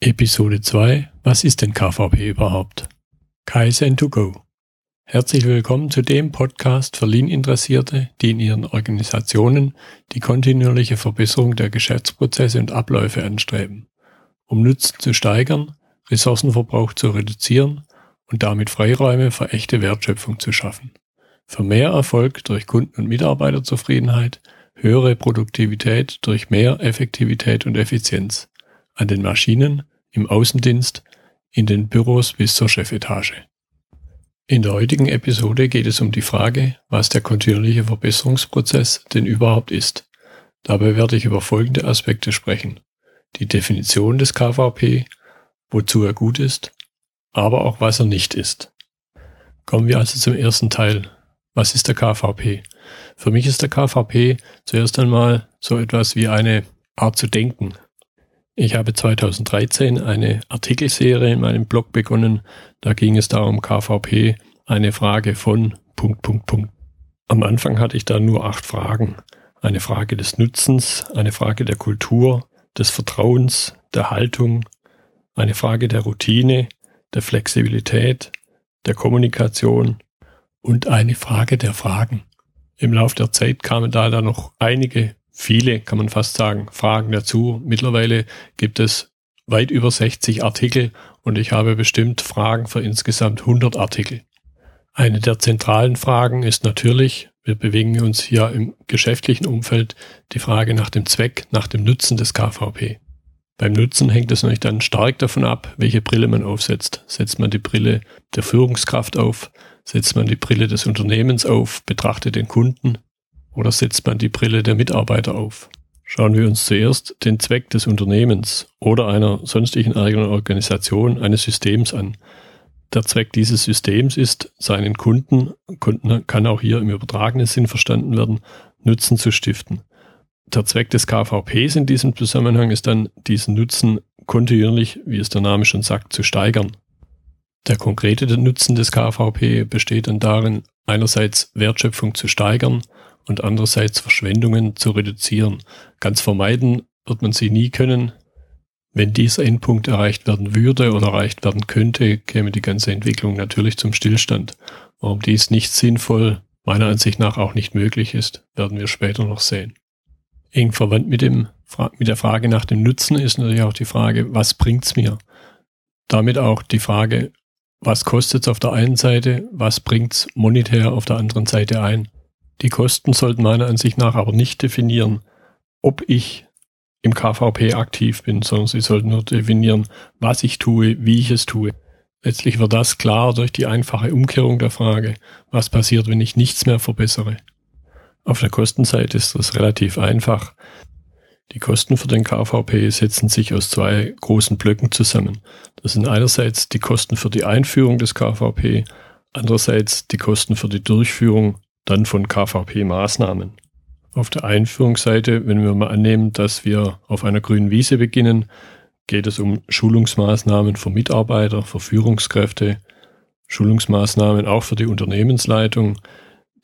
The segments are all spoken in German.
Episode 2 Was ist denn KVP überhaupt? Kaizen2Go. Herzlich willkommen zu dem Podcast für Lean-Interessierte, die in ihren Organisationen die kontinuierliche Verbesserung der Geschäftsprozesse und Abläufe anstreben, um Nutzen zu steigern, Ressourcenverbrauch zu reduzieren und damit Freiräume für echte Wertschöpfung zu schaffen. Für mehr Erfolg durch Kunden- und Mitarbeiterzufriedenheit, höhere Produktivität durch mehr Effektivität und Effizienz an den Maschinen, im Außendienst, in den Büros bis zur Chefetage. In der heutigen Episode geht es um die Frage, was der kontinuierliche Verbesserungsprozess denn überhaupt ist. Dabei werde ich über folgende Aspekte sprechen. Die Definition des KVP, wozu er gut ist, aber auch was er nicht ist. Kommen wir also zum ersten Teil. Was ist der KVP? Für mich ist der KVP zuerst einmal so etwas wie eine Art zu denken, ich habe 2013 eine Artikelserie in meinem Blog begonnen. Da ging es darum, KVP, eine Frage von Punkt, Punkt, Punkt. Am Anfang hatte ich da nur acht Fragen. Eine Frage des Nutzens, eine Frage der Kultur, des Vertrauens, der Haltung, eine Frage der Routine, der Flexibilität, der Kommunikation und eine Frage der Fragen. Im Laufe der Zeit kamen da dann noch einige viele, kann man fast sagen, Fragen dazu. Mittlerweile gibt es weit über 60 Artikel und ich habe bestimmt Fragen für insgesamt 100 Artikel. Eine der zentralen Fragen ist natürlich, wir bewegen uns hier im geschäftlichen Umfeld, die Frage nach dem Zweck, nach dem Nutzen des KVP. Beim Nutzen hängt es natürlich dann stark davon ab, welche Brille man aufsetzt. Setzt man die Brille der Führungskraft auf, setzt man die Brille des Unternehmens auf, betrachtet den Kunden, oder setzt man die Brille der Mitarbeiter auf? Schauen wir uns zuerst den Zweck des Unternehmens oder einer sonstigen eigenen Organisation eines Systems an. Der Zweck dieses Systems ist, seinen Kunden, Kunden kann auch hier im übertragenen Sinn verstanden werden, Nutzen zu stiften. Der Zweck des KVPs in diesem Zusammenhang ist dann, diesen Nutzen kontinuierlich, wie es der Name schon sagt, zu steigern. Der konkrete Nutzen des KVP besteht dann darin, einerseits Wertschöpfung zu steigern und andererseits Verschwendungen zu reduzieren. Ganz vermeiden wird man sie nie können. Wenn dieser Endpunkt erreicht werden würde oder erreicht werden könnte, käme die ganze Entwicklung natürlich zum Stillstand. Warum dies nicht sinnvoll, meiner Ansicht nach auch nicht möglich ist, werden wir später noch sehen. Eng verwandt mit, dem, mit der Frage nach dem Nutzen ist natürlich auch die Frage, was bringt's mir? Damit auch die Frage, was kostet's auf der einen Seite, was bringt's monetär auf der anderen Seite ein? Die Kosten sollten meiner Ansicht nach aber nicht definieren, ob ich im KVP aktiv bin, sondern sie sollten nur definieren, was ich tue, wie ich es tue. Letztlich wird das klar durch die einfache Umkehrung der Frage, was passiert, wenn ich nichts mehr verbessere. Auf der Kostenseite ist das relativ einfach. Die Kosten für den KVP setzen sich aus zwei großen Blöcken zusammen. Das sind einerseits die Kosten für die Einführung des KVP, andererseits die Kosten für die Durchführung dann von KVP-Maßnahmen. Auf der Einführungsseite, wenn wir mal annehmen, dass wir auf einer grünen Wiese beginnen, geht es um Schulungsmaßnahmen für Mitarbeiter, für Führungskräfte, Schulungsmaßnahmen auch für die Unternehmensleitung.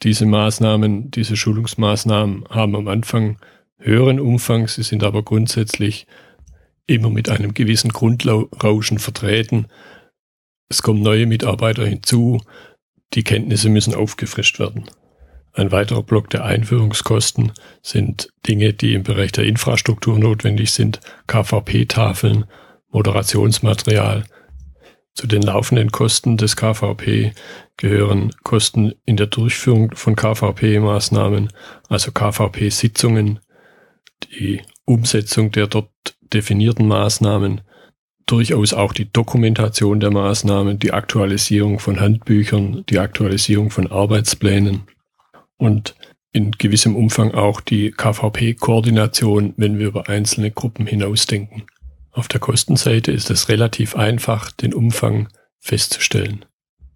Diese Maßnahmen, diese Schulungsmaßnahmen haben am Anfang höheren Umfang, sie sind aber grundsätzlich immer mit einem gewissen Grundrauschen vertreten. Es kommen neue Mitarbeiter hinzu, die Kenntnisse müssen aufgefrischt werden. Ein weiterer Block der Einführungskosten sind Dinge, die im Bereich der Infrastruktur notwendig sind, KVP-Tafeln, Moderationsmaterial. Zu den laufenden Kosten des KVP gehören Kosten in der Durchführung von KVP-Maßnahmen, also KVP-Sitzungen, die Umsetzung der dort definierten Maßnahmen, durchaus auch die Dokumentation der Maßnahmen, die Aktualisierung von Handbüchern, die Aktualisierung von Arbeitsplänen und in gewissem Umfang auch die KVP-Koordination, wenn wir über einzelne Gruppen hinausdenken. Auf der Kostenseite ist es relativ einfach, den Umfang festzustellen.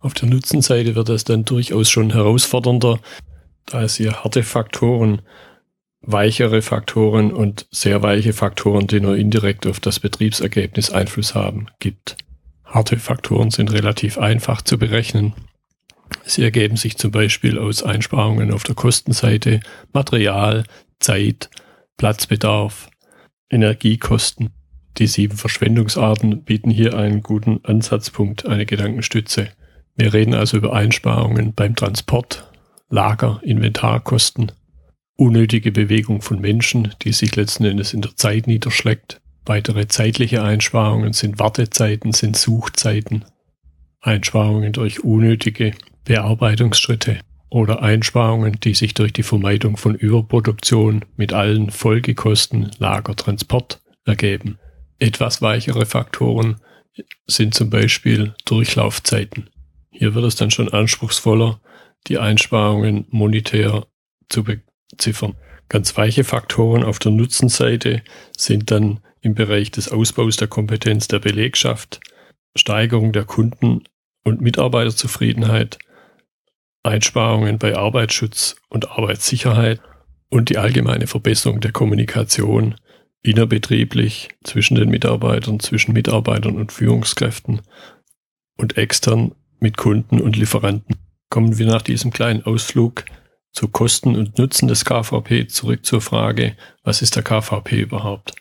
Auf der Nutzenseite wird es dann durchaus schon herausfordernder, da es hier harte Faktoren, weichere Faktoren und sehr weiche Faktoren, die nur indirekt auf das Betriebsergebnis Einfluss haben, gibt. Harte Faktoren sind relativ einfach zu berechnen. Sie ergeben sich zum Beispiel aus Einsparungen auf der Kostenseite, Material, Zeit, Platzbedarf, Energiekosten. Die sieben Verschwendungsarten bieten hier einen guten Ansatzpunkt, eine Gedankenstütze. Wir reden also über Einsparungen beim Transport, Lager, Inventarkosten, unnötige Bewegung von Menschen, die sich letzten Endes in der Zeit niederschlägt. Weitere zeitliche Einsparungen sind Wartezeiten, sind Suchzeiten, Einsparungen durch unnötige Bearbeitungsschritte oder Einsparungen, die sich durch die Vermeidung von Überproduktion mit allen Folgekosten, Lager, Transport ergeben. Etwas weichere Faktoren sind zum Beispiel Durchlaufzeiten. Hier wird es dann schon anspruchsvoller, die Einsparungen monetär zu beziffern. Ganz weiche Faktoren auf der Nutzenseite sind dann im Bereich des Ausbaus der Kompetenz der Belegschaft, Steigerung der Kunden- und Mitarbeiterzufriedenheit, Einsparungen bei Arbeitsschutz und Arbeitssicherheit und die allgemeine Verbesserung der Kommunikation innerbetrieblich zwischen den Mitarbeitern, zwischen Mitarbeitern und Führungskräften und extern mit Kunden und Lieferanten. Kommen wir nach diesem kleinen Ausflug zu Kosten und Nutzen des KVP zurück zur Frage, was ist der KVP überhaupt?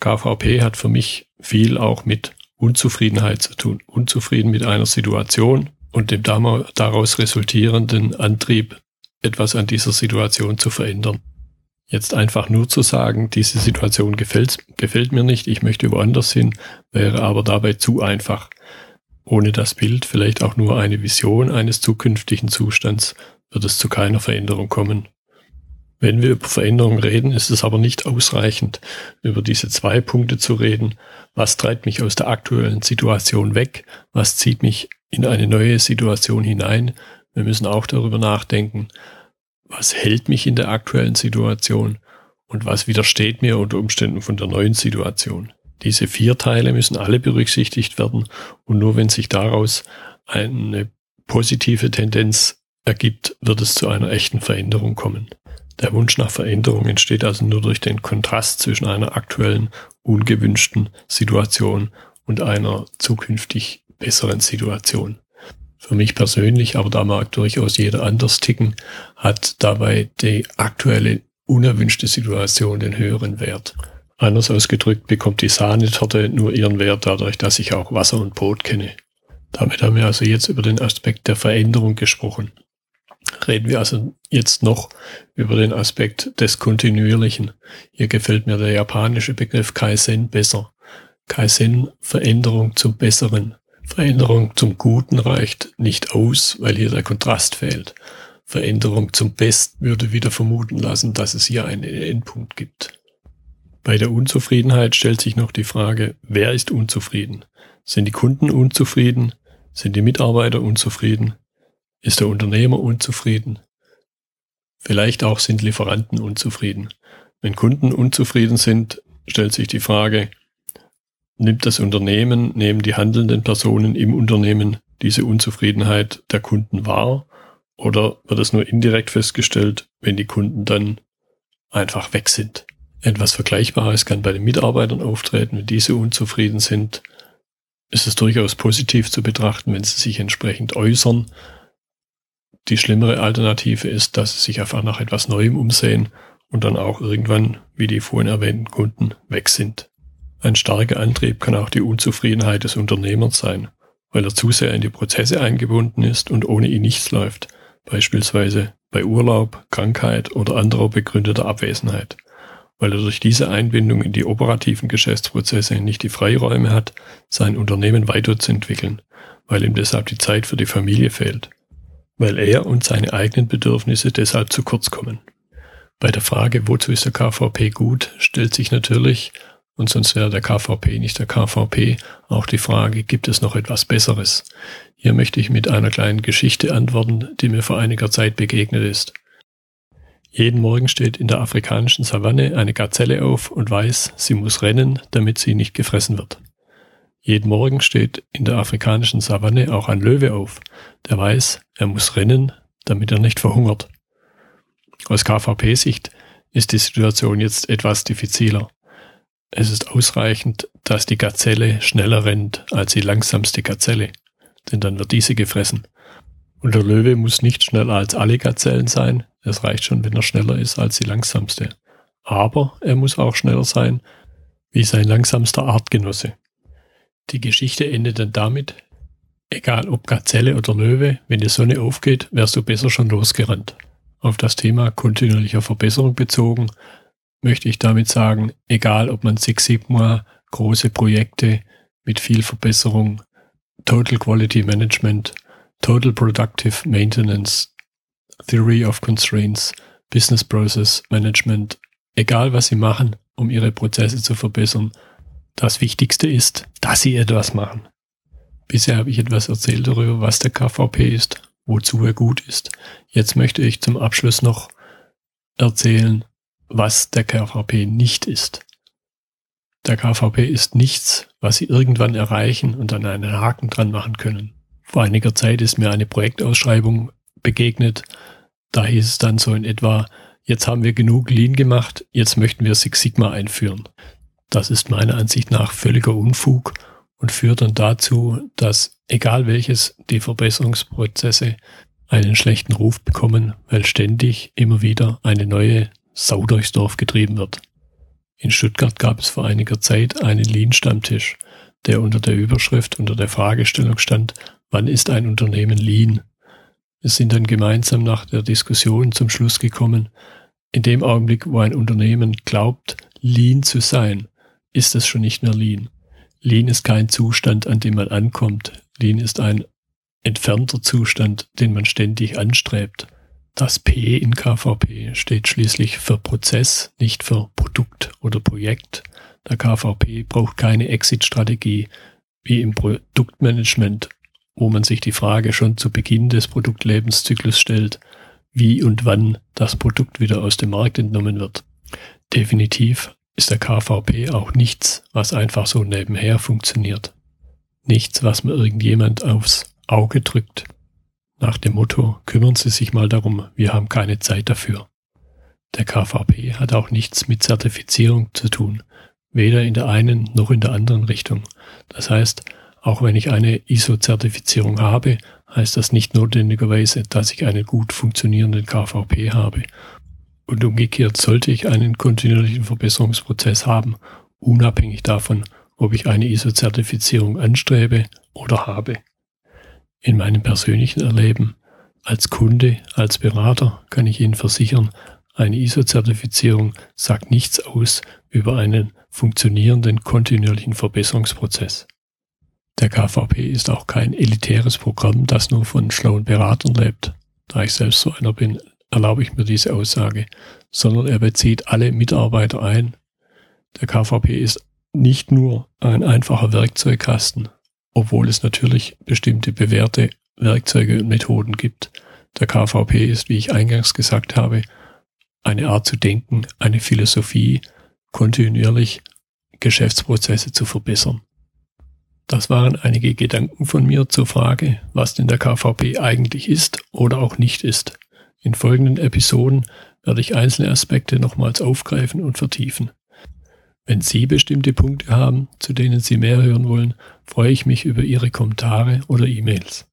KVP hat für mich viel auch mit Unzufriedenheit zu tun. Unzufrieden mit einer Situation und dem daraus resultierenden Antrieb, etwas an dieser Situation zu verändern. Jetzt einfach nur zu sagen, diese Situation gefällt, gefällt mir nicht, ich möchte woanders hin, wäre aber dabei zu einfach. Ohne das Bild, vielleicht auch nur eine Vision eines zukünftigen Zustands, wird es zu keiner Veränderung kommen. Wenn wir über Veränderung reden, ist es aber nicht ausreichend, über diese zwei Punkte zu reden. Was treibt mich aus der aktuellen Situation weg? Was zieht mich in eine neue Situation hinein? Wir müssen auch darüber nachdenken, was hält mich in der aktuellen Situation und was widersteht mir unter Umständen von der neuen Situation. Diese vier Teile müssen alle berücksichtigt werden und nur wenn sich daraus eine positive Tendenz ergibt, wird es zu einer echten Veränderung kommen. Der Wunsch nach Veränderung entsteht also nur durch den Kontrast zwischen einer aktuellen, ungewünschten Situation und einer zukünftig besseren Situation. Für mich persönlich, aber da mag durchaus jeder anders ticken, hat dabei die aktuelle unerwünschte Situation den höheren Wert. Anders ausgedrückt bekommt die Sahnetorte nur ihren Wert dadurch, dass ich auch Wasser und Brot kenne. Damit haben wir also jetzt über den Aspekt der Veränderung gesprochen. Reden wir also jetzt noch über den Aspekt des Kontinuierlichen. Hier gefällt mir der japanische Begriff Kaizen besser. Kaizen Veränderung zum Besseren. Veränderung zum Guten reicht nicht aus, weil hier der Kontrast fehlt. Veränderung zum Besten würde wieder vermuten lassen, dass es hier einen Endpunkt gibt. Bei der Unzufriedenheit stellt sich noch die Frage, wer ist unzufrieden? Sind die Kunden unzufrieden? Sind die Mitarbeiter unzufrieden? Ist der Unternehmer unzufrieden? Vielleicht auch sind Lieferanten unzufrieden. Wenn Kunden unzufrieden sind, stellt sich die Frage, nimmt das Unternehmen, nehmen die handelnden Personen im Unternehmen diese Unzufriedenheit der Kunden wahr oder wird es nur indirekt festgestellt, wenn die Kunden dann einfach weg sind? Etwas Vergleichbares kann bei den Mitarbeitern auftreten, wenn diese unzufrieden sind. Ist es durchaus positiv zu betrachten, wenn sie sich entsprechend äußern die schlimmere Alternative ist, dass sie sich einfach nach etwas Neuem umsehen und dann auch irgendwann, wie die vorhin erwähnten Kunden, weg sind. Ein starker Antrieb kann auch die Unzufriedenheit des Unternehmers sein, weil er zu sehr in die Prozesse eingebunden ist und ohne ihn nichts läuft, beispielsweise bei Urlaub, Krankheit oder anderer begründeter Abwesenheit, weil er durch diese Einbindung in die operativen Geschäftsprozesse nicht die Freiräume hat, sein Unternehmen weiterzuentwickeln, weil ihm deshalb die Zeit für die Familie fehlt weil er und seine eigenen Bedürfnisse deshalb zu kurz kommen. Bei der Frage, wozu ist der KVP gut, stellt sich natürlich, und sonst wäre der KVP nicht der KVP, auch die Frage, gibt es noch etwas Besseres? Hier möchte ich mit einer kleinen Geschichte antworten, die mir vor einiger Zeit begegnet ist. Jeden Morgen steht in der afrikanischen Savanne eine Gazelle auf und weiß, sie muss rennen, damit sie nicht gefressen wird. Jeden Morgen steht in der afrikanischen Savanne auch ein Löwe auf, der weiß, er muss rennen, damit er nicht verhungert. Aus KVP-Sicht ist die Situation jetzt etwas diffiziler. Es ist ausreichend, dass die Gazelle schneller rennt als die langsamste Gazelle, denn dann wird diese gefressen. Und der Löwe muss nicht schneller als alle Gazellen sein, es reicht schon, wenn er schneller ist als die langsamste. Aber er muss auch schneller sein wie sein langsamster Artgenosse. Die Geschichte endet dann damit, egal ob Gazelle oder Löwe, wenn die Sonne aufgeht, wärst du besser schon losgerannt. Auf das Thema kontinuierlicher Verbesserung bezogen, möchte ich damit sagen, egal ob man Six Sigma, große Projekte mit viel Verbesserung, Total Quality Management, Total Productive Maintenance, Theory of Constraints, Business Process Management, egal was Sie machen, um Ihre Prozesse zu verbessern, das Wichtigste ist, dass Sie etwas machen. Bisher habe ich etwas erzählt darüber, was der KVP ist, wozu er gut ist. Jetzt möchte ich zum Abschluss noch erzählen, was der KVP nicht ist. Der KVP ist nichts, was Sie irgendwann erreichen und dann einen Haken dran machen können. Vor einiger Zeit ist mir eine Projektausschreibung begegnet. Da hieß es dann so in etwa, jetzt haben wir genug Lean gemacht, jetzt möchten wir Six Sigma einführen. Das ist meiner Ansicht nach völliger Unfug und führt dann dazu, dass egal welches die Verbesserungsprozesse einen schlechten Ruf bekommen, weil ständig immer wieder eine neue Sau durchs Dorf getrieben wird. In Stuttgart gab es vor einiger Zeit einen Lean-Stammtisch, der unter der Überschrift, unter der Fragestellung stand, wann ist ein Unternehmen Lean? Wir sind dann gemeinsam nach der Diskussion zum Schluss gekommen, in dem Augenblick, wo ein Unternehmen glaubt, Lean zu sein, ist es schon nicht mehr Lean. Lean ist kein Zustand, an dem man ankommt. Lean ist ein entfernter Zustand, den man ständig anstrebt. Das P in KVP steht schließlich für Prozess, nicht für Produkt oder Projekt. Der KVP braucht keine Exit-Strategie wie im Produktmanagement, wo man sich die Frage schon zu Beginn des Produktlebenszyklus stellt, wie und wann das Produkt wieder aus dem Markt entnommen wird. Definitiv ist der KVP auch nichts, was einfach so nebenher funktioniert. Nichts, was mir irgendjemand aufs Auge drückt. Nach dem Motto, kümmern Sie sich mal darum, wir haben keine Zeit dafür. Der KVP hat auch nichts mit Zertifizierung zu tun, weder in der einen noch in der anderen Richtung. Das heißt, auch wenn ich eine ISO-Zertifizierung habe, heißt das nicht notwendigerweise, dass ich einen gut funktionierenden KVP habe und umgekehrt sollte ich einen kontinuierlichen Verbesserungsprozess haben, unabhängig davon, ob ich eine ISO-Zertifizierung anstrebe oder habe. In meinem persönlichen Erleben als Kunde, als Berater kann ich Ihnen versichern, eine ISO-Zertifizierung sagt nichts aus über einen funktionierenden kontinuierlichen Verbesserungsprozess. Der KVP ist auch kein elitäres Programm, das nur von schlauen Beratern lebt. Da ich selbst so einer bin, erlaube ich mir diese Aussage, sondern er bezieht alle Mitarbeiter ein. Der KVP ist nicht nur ein einfacher Werkzeugkasten, obwohl es natürlich bestimmte bewährte Werkzeuge und Methoden gibt. Der KVP ist, wie ich eingangs gesagt habe, eine Art zu denken, eine Philosophie, kontinuierlich Geschäftsprozesse zu verbessern. Das waren einige Gedanken von mir zur Frage, was denn der KVP eigentlich ist oder auch nicht ist. In folgenden Episoden werde ich einzelne Aspekte nochmals aufgreifen und vertiefen. Wenn Sie bestimmte Punkte haben, zu denen Sie mehr hören wollen, freue ich mich über Ihre Kommentare oder E-Mails.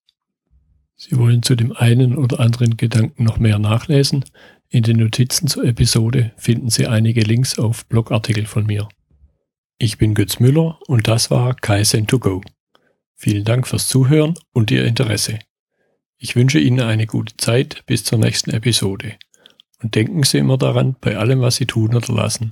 Sie wollen zu dem einen oder anderen Gedanken noch mehr nachlesen? In den Notizen zur Episode finden Sie einige Links auf Blogartikel von mir. Ich bin Götz Müller und das war Kaizen2Go. Vielen Dank fürs Zuhören und Ihr Interesse. Ich wünsche Ihnen eine gute Zeit bis zur nächsten Episode. Und denken Sie immer daran, bei allem, was Sie tun oder lassen.